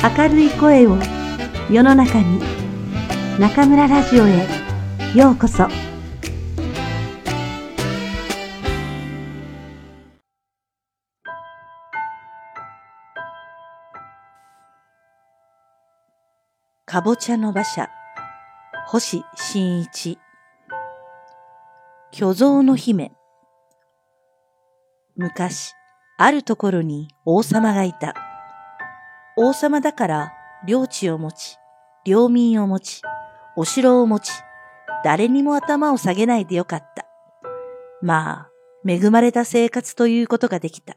明るい声を世の中に中村ラジオへようこそ。かぼちゃの馬車。星新一。巨像の姫。昔あるところに王様がいた。王様だから領地を持ち、領民を持ち、お城を持ち、誰にも頭を下げないでよかった。まあ、恵まれた生活ということができた。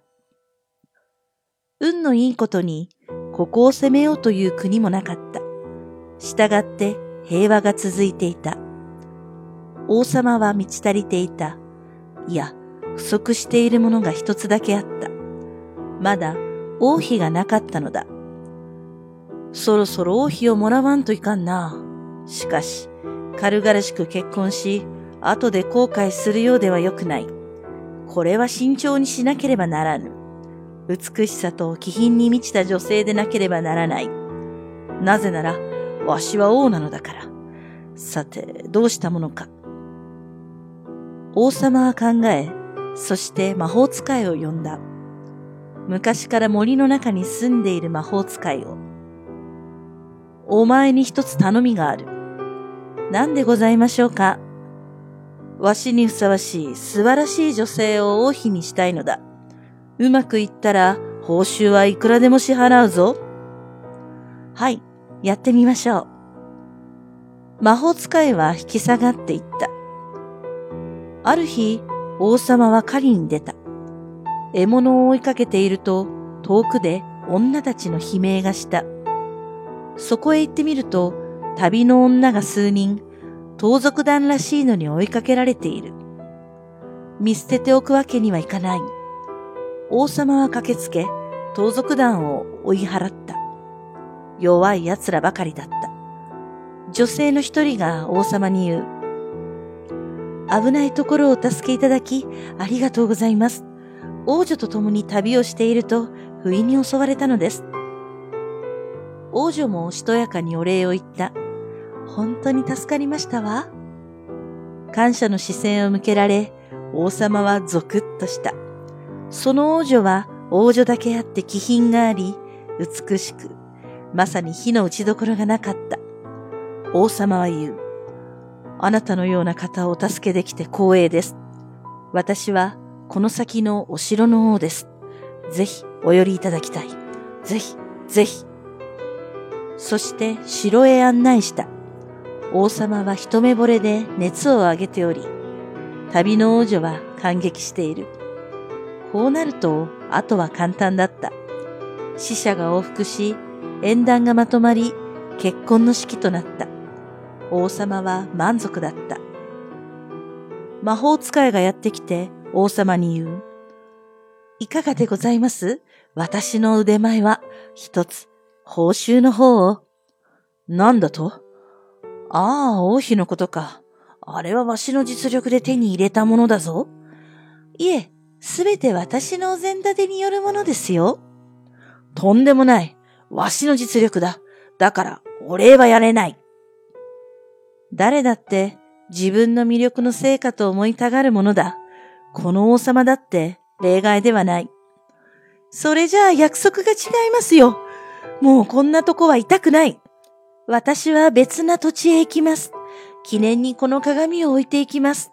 運のいいことに、ここを攻めようという国もなかった。したがって平和が続いていた。王様は満ち足りていた。いや、不足しているものが一つだけあった。まだ王妃がなかったのだ。そろそろ王妃をもらわんといかんな。しかし、軽々しく結婚し、後で後悔するようではよくない。これは慎重にしなければならぬ。美しさと気品に満ちた女性でなければならない。なぜなら、わしは王なのだから。さて、どうしたものか。王様は考え、そして魔法使いを呼んだ。昔から森の中に住んでいる魔法使いを。お前に一つ頼みがある。何でございましょうか？わしにふさわしい素晴らしい女性を王妃にしたいのだ。うまくいったら報酬はいくらでも支払うぞ。はい、やってみましょう。魔法使いは引き下がっていった。ある日、王様は狩りに出た。獲物を追いかけていると、遠くで女たちの悲鳴がした。そこへ行ってみると、旅の女が数人、盗賊団らしいのに追いかけられている。見捨てておくわけにはいかない。王様は駆けつけ、盗賊団を追い払った。弱い奴らばかりだった。女性の一人が王様に言う。危ないところをお助けいただき、ありがとうございます。王女と共に旅をしていると、不意に襲われたのです。王女もおしとやかにお礼を言った。本当に助かりましたわ。感謝の視線を向けられ、王様はゾクッとした。その王女は王女だけあって気品があり、美しく、まさに火の打ちどころがなかった。王様は言う。あなたのような方をお助けできて光栄です。私はこの先のお城の王です。ぜひお寄りいただきたい。ぜひ、ぜひ。そして城へ案内した。王様は一目惚れで熱を上げており、旅の王女は感激している。こうなると、あとは簡単だった。死者が往復し、縁談がまとまり、結婚の式となった。王様は満足だった。魔法使いがやってきて、王様に言う。いかがでございます？私の腕前は一つ報酬の方を？なんだと？ああ、王妃のことか。あれはわしの実力で手に入れたものだぞ。いえ、すべて私のお膳立てによるものですよ。とんでもない。わしの実力だ。だから、お礼はやれない。誰だって自分の魅力の成果と思いたがるものだ。この王様だって例外ではない。それじゃあ約束が違いますよ。もうこんなとこは痛くない。私は別な土地へ行きます。記念にこの鏡を置いていきます。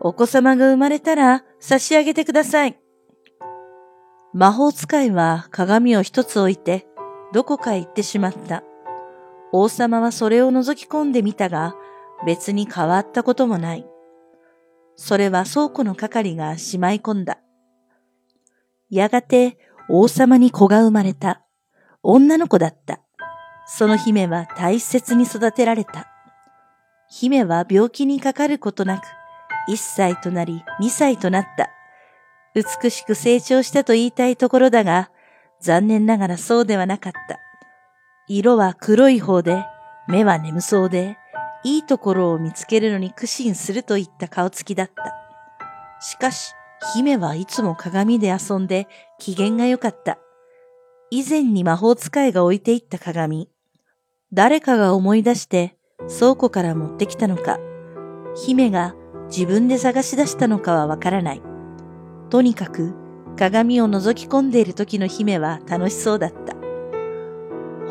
お子様が生まれたら差し上げてください。魔法使いは鏡を一つ置いてどこかへ行ってしまった。王様はそれを覗き込んでみたが別に変わったこともない。それは倉庫の係がしまい込んだ。やがて王様に子が生まれた。女の子だった。その姫は大切に育てられた。姫は病気にかかることなく、1歳となり2歳となった。美しく成長したと言いたいところだが、残念ながらそうではなかった。色は黒い方で、目は眠そうで、いいところを見つけるのに苦心するといった顔つきだった。しかし、姫はいつも鏡で遊んで機嫌が良かった。以前に魔法使いが置いていった鏡。誰かが思い出して倉庫から持ってきたのか、姫が自分で探し出したのかはわからない。とにかく鏡を覗き込んでいる時の姫は楽しそうだった。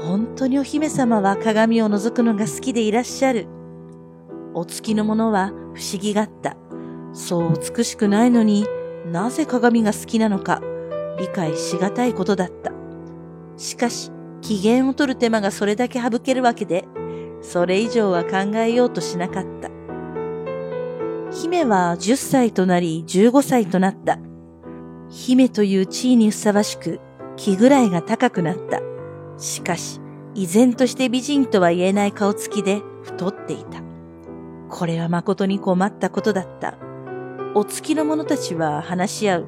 本当にお姫様は鏡を覗くのが好きでいらっしゃる。お月のものは不思議がった。そう美しくないのになぜ鏡が好きなのか理解しがたいことだった。しかし、機嫌を取る手間がそれだけ省けるわけで、それ以上は考えようとしなかった。姫は10歳となり15歳となった。姫という地位にふさわしく気ぐらいが高くなった。しかし、依然として美人とは言えない顔つきで太っていた。これは誠に困ったことだった。お月の者たちは話し合う。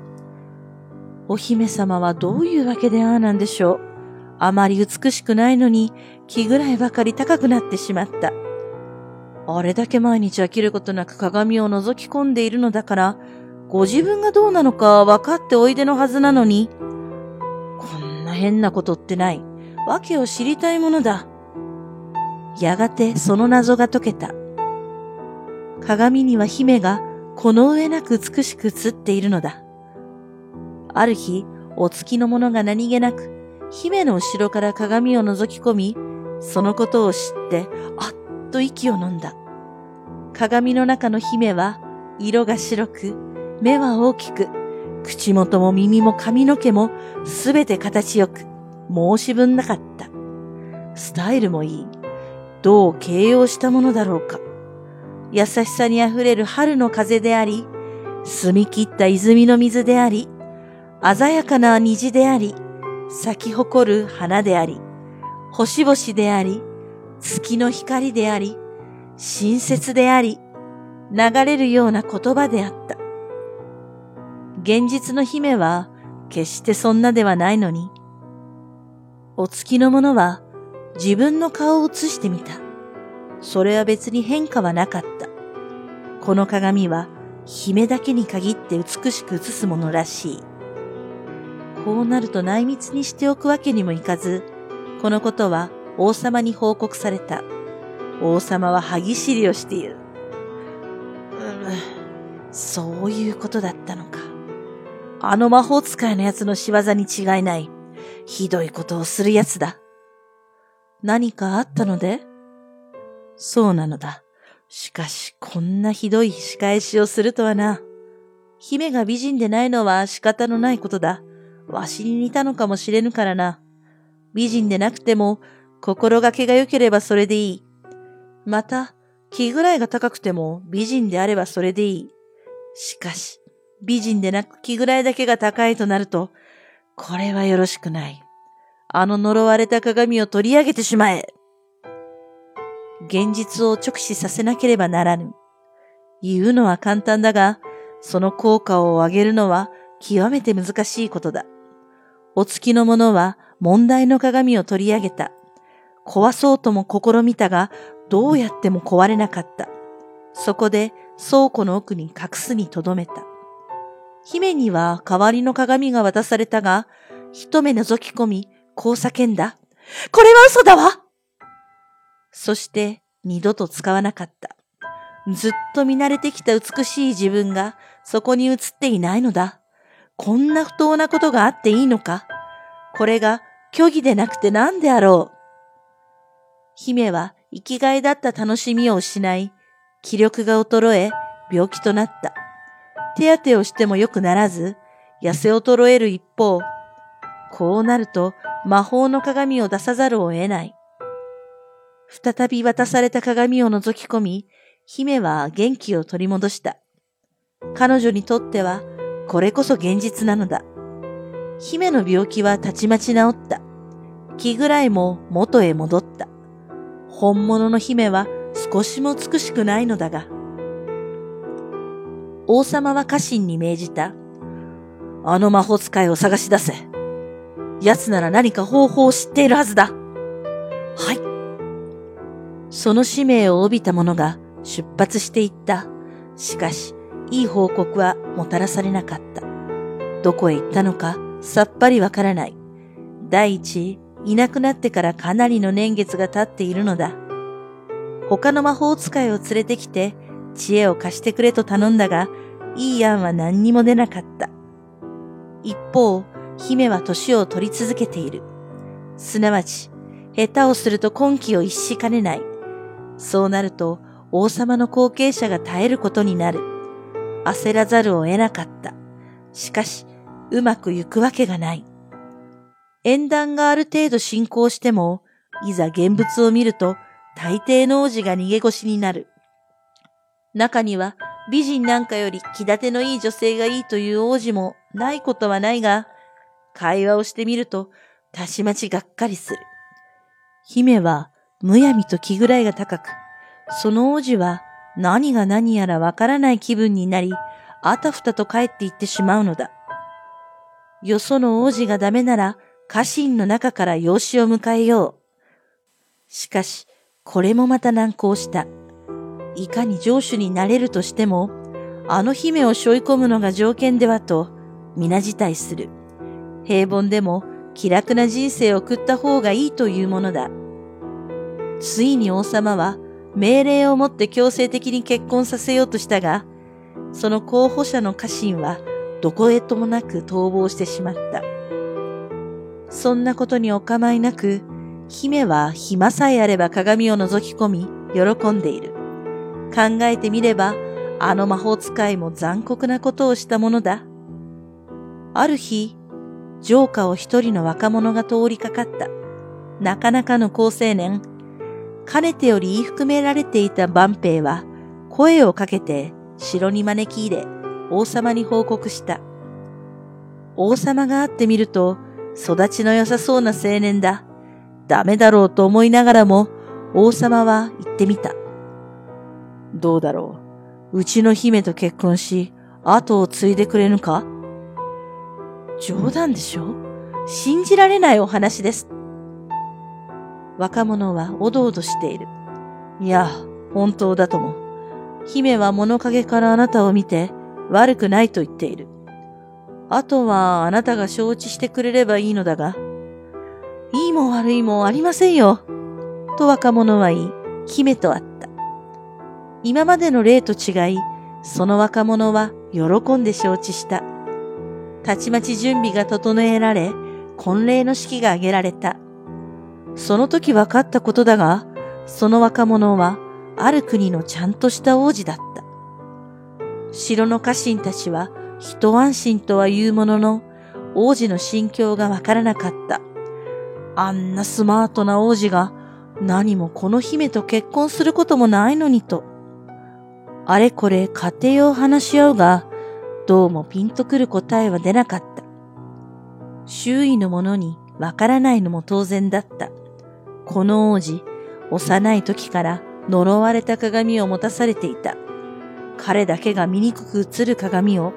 お姫様はどういうわけでああなんでしょう？あまり美しくないのに気ぐらいばかり高くなってしまった。あれだけ毎日飽きることなく鏡を覗き込んでいるのだから、ご自分がどうなのか分かっておいでのはずなのに、こんな変なことってない。わけを知りたいものだ。やがてその謎が解けた。鏡には姫がこの上なく美しく映っているのだ。ある日、お月の者が何気なく、姫の後ろから鏡を覗き込み、そのことを知って、あっと息を飲んだ。鏡の中の姫は、色が白く、目は大きく、口元も耳も髪の毛もすべて形よく、申し分なかった。スタイルもいい。どう形容したものだろうか。優しさにあふれる春の風であり、澄み切った泉の水であり、鮮やかな虹であり、咲き誇る花であり、星々であり、月の光であり、親切であり、流れるような言葉であった。現実の姫は決してそんなではないのに、お月の者は自分の顔を映してみた。それは別に変化はなかった。この鏡は姫だけに限って美しく映すものらしい。こうなると内密にしておくわけにもいかず、このことは王様に報告された。王様は歯ぎしりをしている。うん、そういうことだったのか。あの魔法使いの奴の仕業に違いない。ひどいことをする奴だ。何かあったので？そうなのだ。しかし、こんなひどい仕返しをするとはな。姫が美人でないのは仕方のないことだ。わしに似たのかもしれぬからな。美人でなくても、心がけが良ければそれでいい。また、気ぐらいが高くても美人であればそれでいい。しかし、美人でなく気ぐらいだけが高いとなると、これはよろしくない。あの呪われた鏡を取り上げてしまえ。現実を直視させなければならぬ。言うのは簡単だが、その効果を上げるのは極めて難しいことだ。お月の者は問題の鏡を取り上げた。壊そうとも試みたが、どうやっても壊れなかった。そこで倉庫の奥に隠すに留めた。姫には代わりの鏡が渡されたが、一目覗き込み、こう叫んだ。これは嘘だわそして二度と使わなかった。ずっと見慣れてきた美しい自分がそこに映っていないのだ。こんな不当なことがあっていいのか？これが虚偽でなくて何であろう？姫は生きがいだった楽しみを失い、気力が衰え、病気となった。手当てをしても良くならず、痩せ衰える一方、こうなると魔法の鏡を出さざるを得ない。再び渡された鏡を覗き込み、姫は元気を取り戻した。彼女にとっては、これこそ現実なのだ。姫の病気はたちまち治った。気ぐらいも元へ戻った。本物の姫は少しも美しくないのだが。王様は家臣に命じた。あの魔法使いを探し出せ。奴なら何か方法を知っているはずだ。はい。その使命を帯びた者が出発していった。しかし、いい報告はもたらされなかった。どこへ行ったのかさっぱりわからない。第一、いなくなってからかなりの年月が経っているのだ。他の魔法使いを連れてきて、知恵を貸してくれと頼んだが、いい案は何にも出なかった。一方、姫は年を取り続けている。すなわち、下手をすると今季を逸しかねない。そうなると、王様の後継者が耐えることになる。焦らざるを得なかった。しかし、うまくいくわけがない。縁談がある程度進行しても、いざ現物を見ると、大抵の王子が逃げ腰になる。中には、美人なんかより気立てのいい女性がいいという王子もないことはないが、会話をしてみると、たしまちがっかりする。姫は、むやみと気ぐらいが高く、その王子は何が何やらわからない気分になり、あたふたと帰っていってしまうのだ。よその王子がダメなら、家臣の中から養子を迎えよう。しかし、これもまた難航した。いかに上手になれるとしても、あの姫を背負い込むのが条件ではと、皆辞退する。平凡でも気楽な人生を送った方がいいというものだ。ついに王様は命令をもって強制的に結婚させようとしたが、その候補者の家臣はどこへともなく逃亡してしまった。そんなことにお構いなく、姫は暇さえあれば鏡を覗き込み、喜んでいる。考えてみれば、あの魔法使いも残酷なことをしたものだ。ある日、城下を一人の若者が通りかかった。なかなかの好青年。かねてより言い含められていた万兵は、声をかけて城に招き入れ、王様に報告した。王様が会ってみると、育ちの良さそうな青年だ。ダメだろうと思いながらも、王様は言ってみた。どうだろう。うちの姫と結婚し、後を継いでくれぬか？冗談でしょ？信じられないお話です。若者はおどおどしている。いや、本当だとも。姫は物陰からあなたを見て悪くないと言っている。あとはあなたが承知してくれればいいのだが、いいも悪いもありませんよ。と若者は言い、姫とあった。今までの例と違い、その若者は喜んで承知した。たちまち準備が整えられ、婚礼の式が挙げられた。その時分かったことだが、その若者は、ある国のちゃんとした王子だった。城の家臣たちは、一安心とは言うものの、王子の心境がわからなかった。あんなスマートな王子が何もこの姫と結婚することもないのにと。あれこれ家庭を話し合うが、どうもピンとくる答えは出なかった。周囲の者にわからないのも当然だった。この王子、幼い時から呪われた鏡を持たされていた。彼だけが醜く映る鏡を、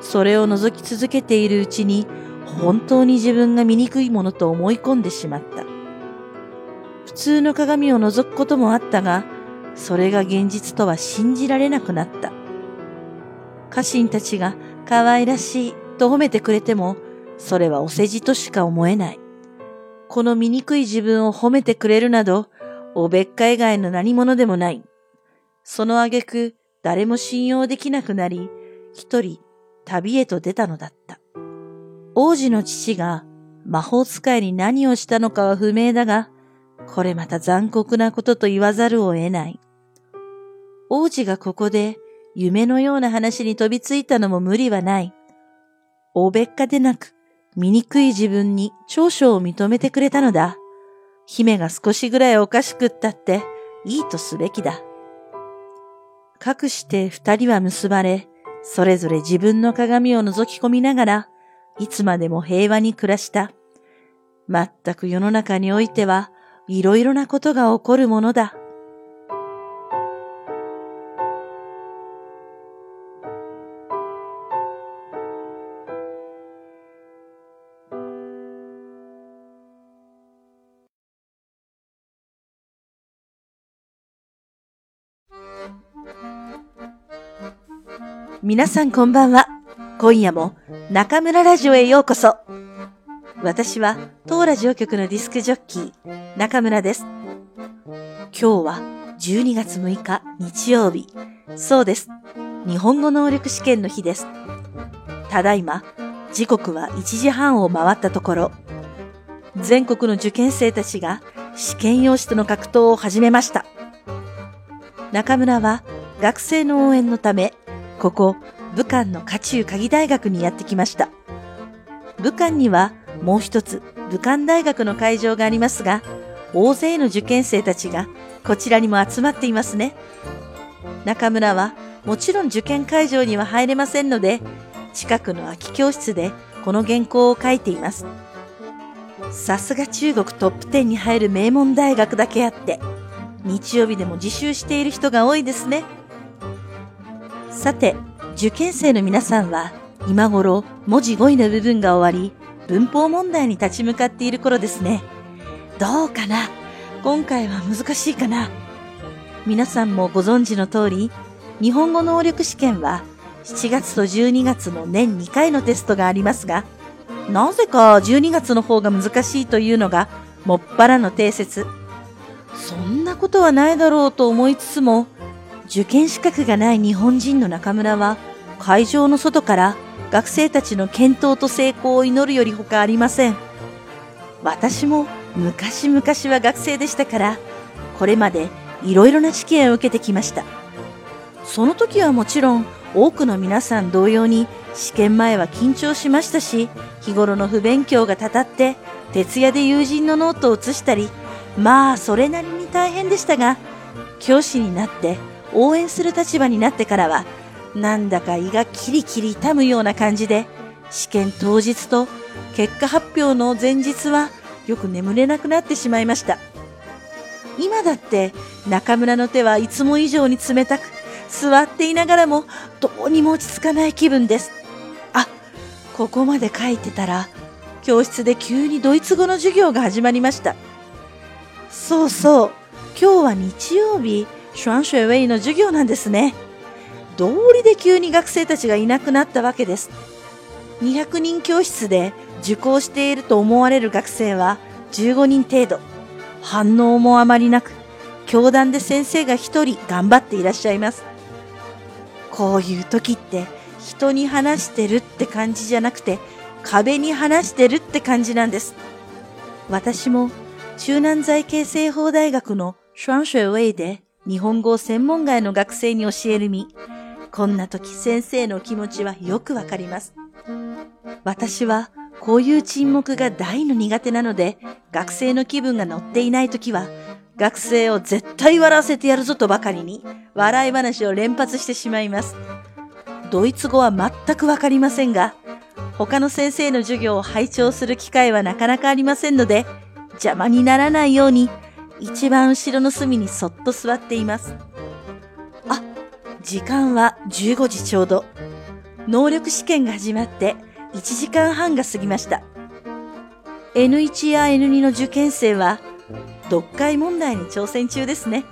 それを覗き続けているうちに本当に自分が醜いものと思い込んでしまった。普通の鏡を覗くこともあったが、それが現実とは信じられなくなった。家臣たちが可愛らしいと褒めてくれても、それはお世辞としか思えない。この醜い自分を褒めてくれるなど、おべっか以外の何者でもない。その挙句、誰も信用できなくなり、一人旅へと出たのだった。王子の父が魔法使いに何をしたのかは不明だが、これまた残酷なことと言わざるを得ない。王子がここで夢のような話に飛びついたのも無理はない。おべっかでなく、醜い自分に長所を認めてくれたのだ。姫が少しぐらいおかしくったって、いいとすべきだ。かくして二人は結ばれ、それぞれ自分の鏡を覗き込みながら、いつまでも平和に暮らした。まったく世の中においては、いろいろなことが起こるものだ。皆さんこんばんは。今夜も中村ラジオへようこそ。私は当ラジオ局のディスクジョッキー、中村です。今日は12月6日日曜日。そうです。日本語能力試験の日です。ただいま、時刻は1時半を回ったところ、全国の受験生たちが試験用紙との格闘を始めました。中村は学生の応援のため、ここ武漢の家中鍵大学にやってきました。武漢にはもう一つ武漢大学の会場がありますが、大勢の受験生たちがこちらにも集まっていますね。中村はもちろん受験会場には入れませんので、近くの空き教室でこの原稿を書いています。さすが中国トップ10に入る名門大学だけあって、日曜日でも自習している人が多いですね。さて、受験生の皆さんは今頃文字語彙の部分が終わり、文法問題に立ち向かっている頃ですね。どうかな？今回は難しいかな？皆さんもご存知の通り、日本語能力試験は7月と12月の年2回のテストがありますが、なぜか12月の方が難しいというのがもっぱらの定説。そんなことはないだろうと思いつつも、受験資格がない日本人の中村は会場の外から学生たちの健闘と成功を祈るより他ありません。私も昔々は学生でしたから、これまでいろいろな試験を受けてきました。その時はもちろん多くの皆さん同様に試験前は緊張しましたし、日頃の不勉強がたたって、徹夜で友人のノートを写したり、まあそれなりに大変でしたが、教師になって応援する立場になってからは、なんだか胃がキリキリ痛むような感じで、試験当日と結果発表の前日はよく眠れなくなってしまいました。今だって中村の手はいつも以上に冷たく、座っていながらもどうにも落ち着かない気分です。あ、ここまで書いてたら、教室で急にドイツ語の授業が始まりました。そうそう、今日は日曜日、シュアンシュエウェイの授業なんですね。道理で急に学生たちがいなくなったわけです。200人教室で受講していると思われる学生は15人程度。反応もあまりなく、教壇で先生が一人頑張っていらっしゃいます。こういう時って人に話してるって感じじゃなくて壁に話してるって感じなんです。私も中南財系西方大学のシュアンシュエウェイで日本語を専門外の学生に教える身。こんな時先生の気持ちはよくわかります。私はこういう沈黙が大の苦手なので、学生の気分が乗っていない時は、学生を絶対笑わせてやるぞとばかりに、笑い話を連発してしまいます。ドイツ語は全くわかりませんが、他の先生の授業を拝聴する機会はなかなかありませんので、邪魔にならないように、一番後ろの隅にそっと座っています。あ、時間は15時ちょうど。能力試験が始まって1時間半が過ぎました。N1 や N2 の受験生は、読解問題に挑戦中ですね。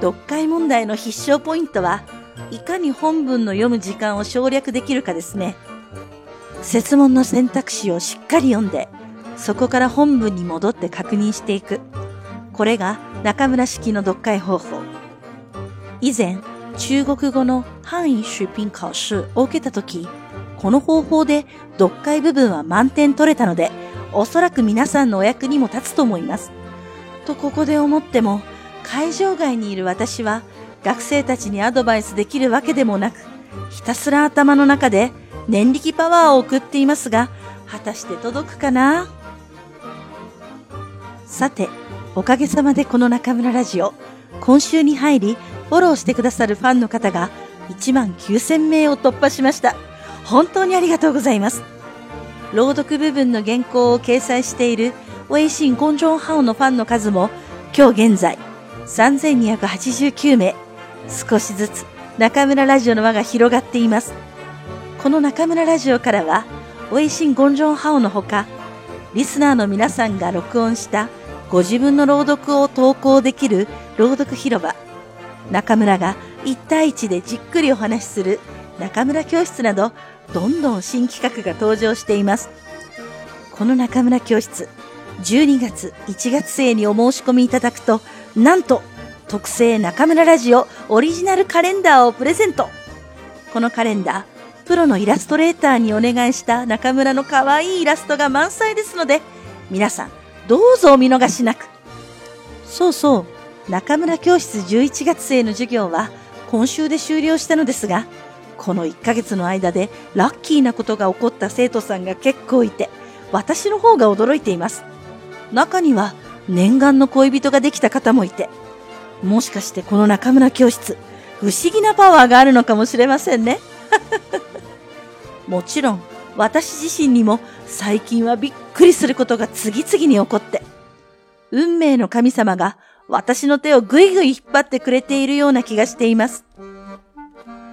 読解問題の必勝ポイントは、いかに本文の読む時間を省略できるかですね。説問の選択肢をしっかり読んで、そこから本文に戻って確認していく。これが中村式の読解方法。以前、中国語の範囲出品考試を受けたとき、この方法で読解部分は満点取れたので、おそらく皆さんのお役にも立つと思います。とここで思っても、会場外にいる私は学生たちにアドバイスできるわけでもなく、ひたすら頭の中で念力パワーを送っていますが、果たして届くかな？さて、おかげさまでこの中村ラジオ、今週に入り、フォローしてくださるファンの方が1万9000名を突破しました。本当にありがとうございます。朗読部分の原稿を掲載している微信公众号のファンの数も今日現在3289名。少しずつ中村ラジオの輪が広がっています。この中村ラジオからは微信公众号のほか、リスナーの皆さんが録音したご自分の朗読を投稿できる朗読広場、中村が1対1でじっくりお話しする中村教室などどんどん新企画が登場しています。この中村教室、12月、1月生にお申し込みいただくと、なんと、特製中村ラジオオリジナルカレンダーをプレゼント。このカレンダー、プロのイラストレーターにお願いした中村の可愛いイラストが満載ですので、皆さん、どうぞお見逃しなく。そうそう、中村教室11月生の授業は今週で終了したのですが、この1ヶ月の間でラッキーなことが起こった生徒さんが結構いて、私の方が驚いています。中には念願の恋人ができた方もいて、もしかしてこの中村教室、不思議なパワーがあるのかもしれませんね。もちろん、私自身にも最近はびっくりすることが次々に起こって、運命の神様が私の手をぐいぐい引っ張ってくれているような気がしています。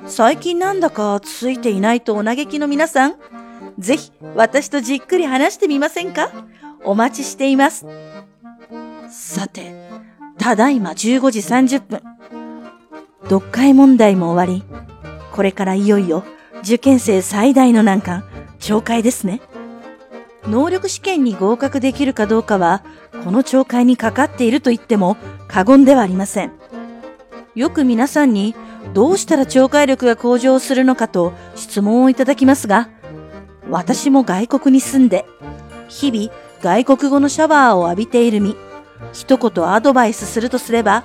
最近なんだかついていないとお嘆きの皆さん、ぜひ私とじっくり話してみませんか？お待ちしています。さて、ただいま15時30分。読解問題も終わり、これからいよいよ受験生最大の難関、懲戒ですね。能力試験に合格できるかどうかは、この懲戒にかかっていると言っても過言ではありません。よく皆さんにどうしたら懲戒力が向上するのかと質問をいただきますが、私も外国に住んで、日々外国語のシャワーを浴びている身、一言アドバイスするとすれば、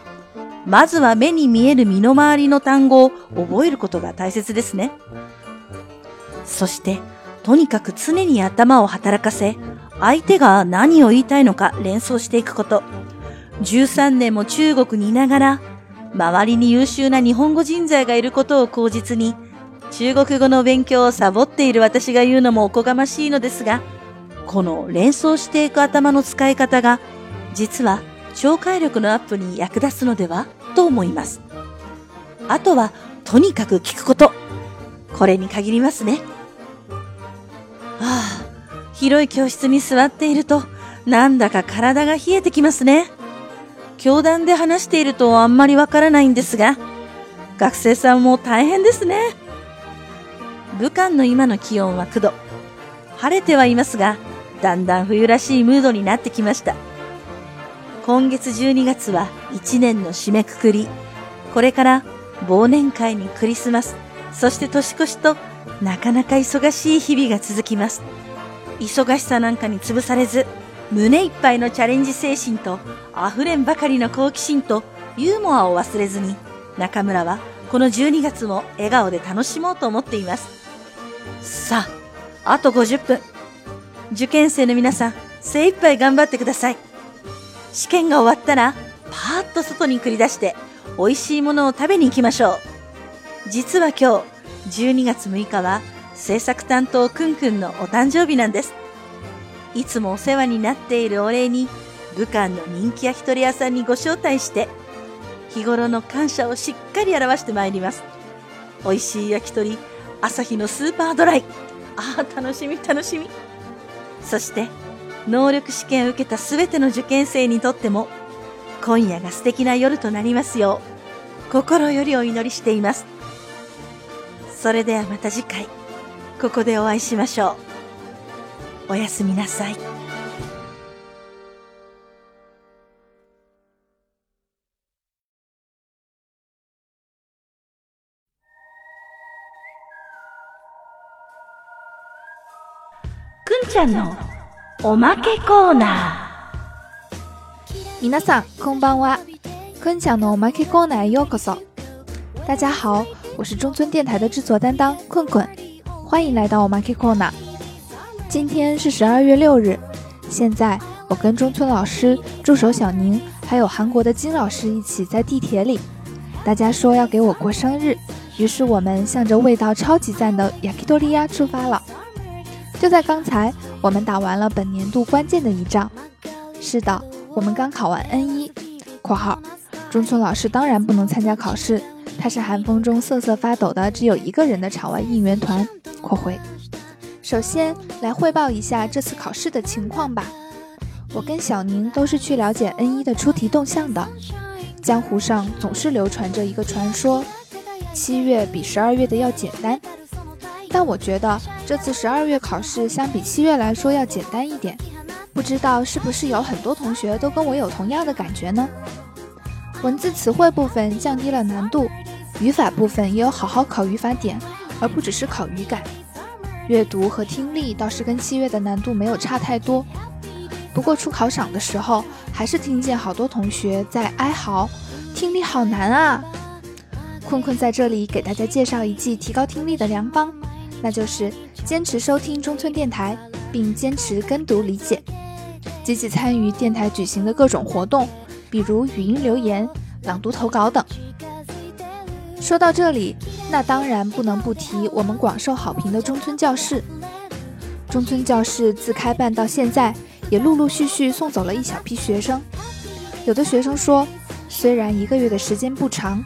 まずは目に見える身の回りの単語を覚えることが大切ですね。そして、とにかく常に頭を働かせ、相手が何を言いたいのか連想していくこと。13年も中国にいながら、周りに優秀な日本語人材がいることを口実に、中国語の勉強をサボっている私が言うのもおこがましいのですが、この連想していく頭の使い方が、実は聴解力のアップに役立つのではと思います。あとは、とにかく聞くこと。これに限りますね。はあ、広い教室に座っていると、なんだか体が冷えてきますね。教壇で話しているとあんまりわからないんですが、学生さんも大変ですね。武漢の今の気温は9度。晴れてはいますが、だんだん冬らしいムードになってきました。今月12月は1年の締めくくり。これから忘年会にクリスマス、そして年越しとなかなか忙しい日々が続きます。忙しさなんかに潰されず、胸いっぱいのチャレンジ精神と溢れんばかりの好奇心とユーモアを忘れずに、中村はこの12月も笑顔で楽しもうと思っています。さあ、あと50分。受験生の皆さん、精一杯頑張ってください。試験が終わったら、パーッと外に繰り出して、美味しいものを食べに行きましょう。実は今日、12月6日は、制作担当くんくんのお誕生日なんです。いつもお世話になっているお礼に、武漢の人気焼き鳥屋さんにご招待して、日頃の感謝をしっかり表してまいります。美味しい焼き鳥、朝日のスーパードライ。ああ、楽しみ楽しみ。そして、能力試験を受けたすべての受験生にとっても、今夜が素敵な夜となりますよう、心よりお祈りしています。それではまた次回、ここでお会いしましょう。おやすみなさい。くんちゃんのおまけコーナー皆さんこんばんは。くんちゃんのおまけコーナーへようこそ。大家好，我是中村电台的制作担当困困，欢迎来到我 Market Corner。今天是十二月六日，现在我跟中村老师、助手小宁，还有韩国的金老师一起在地铁里。大家说要给我过生日，于是我们向着味道超级赞的 Yakitori 出发了。就在刚才，我们打完了本年度关键的一仗。是的，我们刚考完 N 一（括号中村老师当然不能参加考试，他是寒风中瑟瑟发抖的只有一个人的场外应援团）。括回。首先来汇报一下这次考试的情况吧。我跟小宁都是去了解 N 一的出题动向的。江湖上总是流传着一个传说：七月比十二月的要简单。但我觉得这次十二月考试相比七月来说要简单一点。不知道是不是有很多同学都跟我有同样的感觉呢？文字词汇部分降低了难度，语法部分也有好好考语法点，而不只是考语感。阅读和听力倒是跟七月的难度没有差太多。不过出考场的时候，还是听见好多同学在哀嚎：“听力好难啊！”困困在这里给大家介绍一剂提高听力的良方，那就是坚持收听中村电台，并坚持跟读理解，积极参与电台举行的各种活动，比如语音留言、朗读投稿等。说到这里，那当然不能不提我们广受好评的中村教室。中村教室自开办到现在，也陆陆续续送走了一小批学生。有的学生说，虽然一个月的时间不长。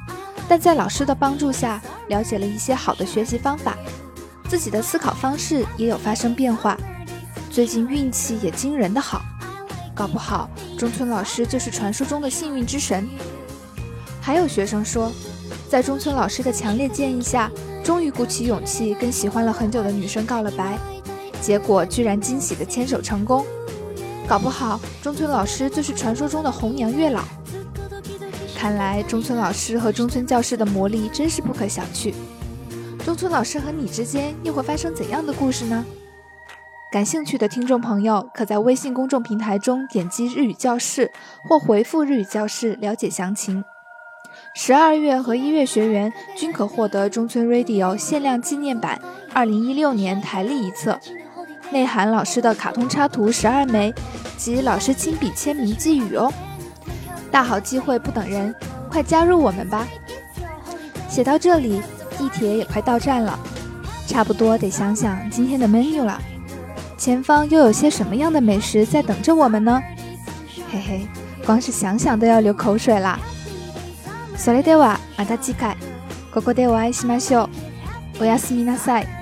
但在老师的帮助下，了解了一些好的学习方法，自己的思考方式也有发生变化。最近运气也惊人的好，搞不好中村老师就是传说中的幸运之神。还有学生说，在中村老师的强烈建议下，终于鼓起勇气跟喜欢了很久的女生告了白，结果居然惊喜的牵手成功。搞不好中村老师就是传说中的红娘月老。看来中村老师和中村教室的魔力真是不可小觑。中村老师和你之间又会发生怎样的故事呢？感兴趣的听众朋友可在微信公众平台中点击“日语教室”或回复“日语教室”了解详情。十二月和一月学员均可获得中村 Radio 限量纪念版二零一六年台历一册，内含老师的卡通插图十二枚及老师亲笔签名寄语哦。大好机会不等人，快加入我们吧！写到这里，地铁也快到站了，差不多得想想今天的 menu 了。前方又有些什么样的美食在等着我们呢？嘿嘿，光是想想都要流口水啦！それではまた次回ここでお会いしましょう。おやすみなさい。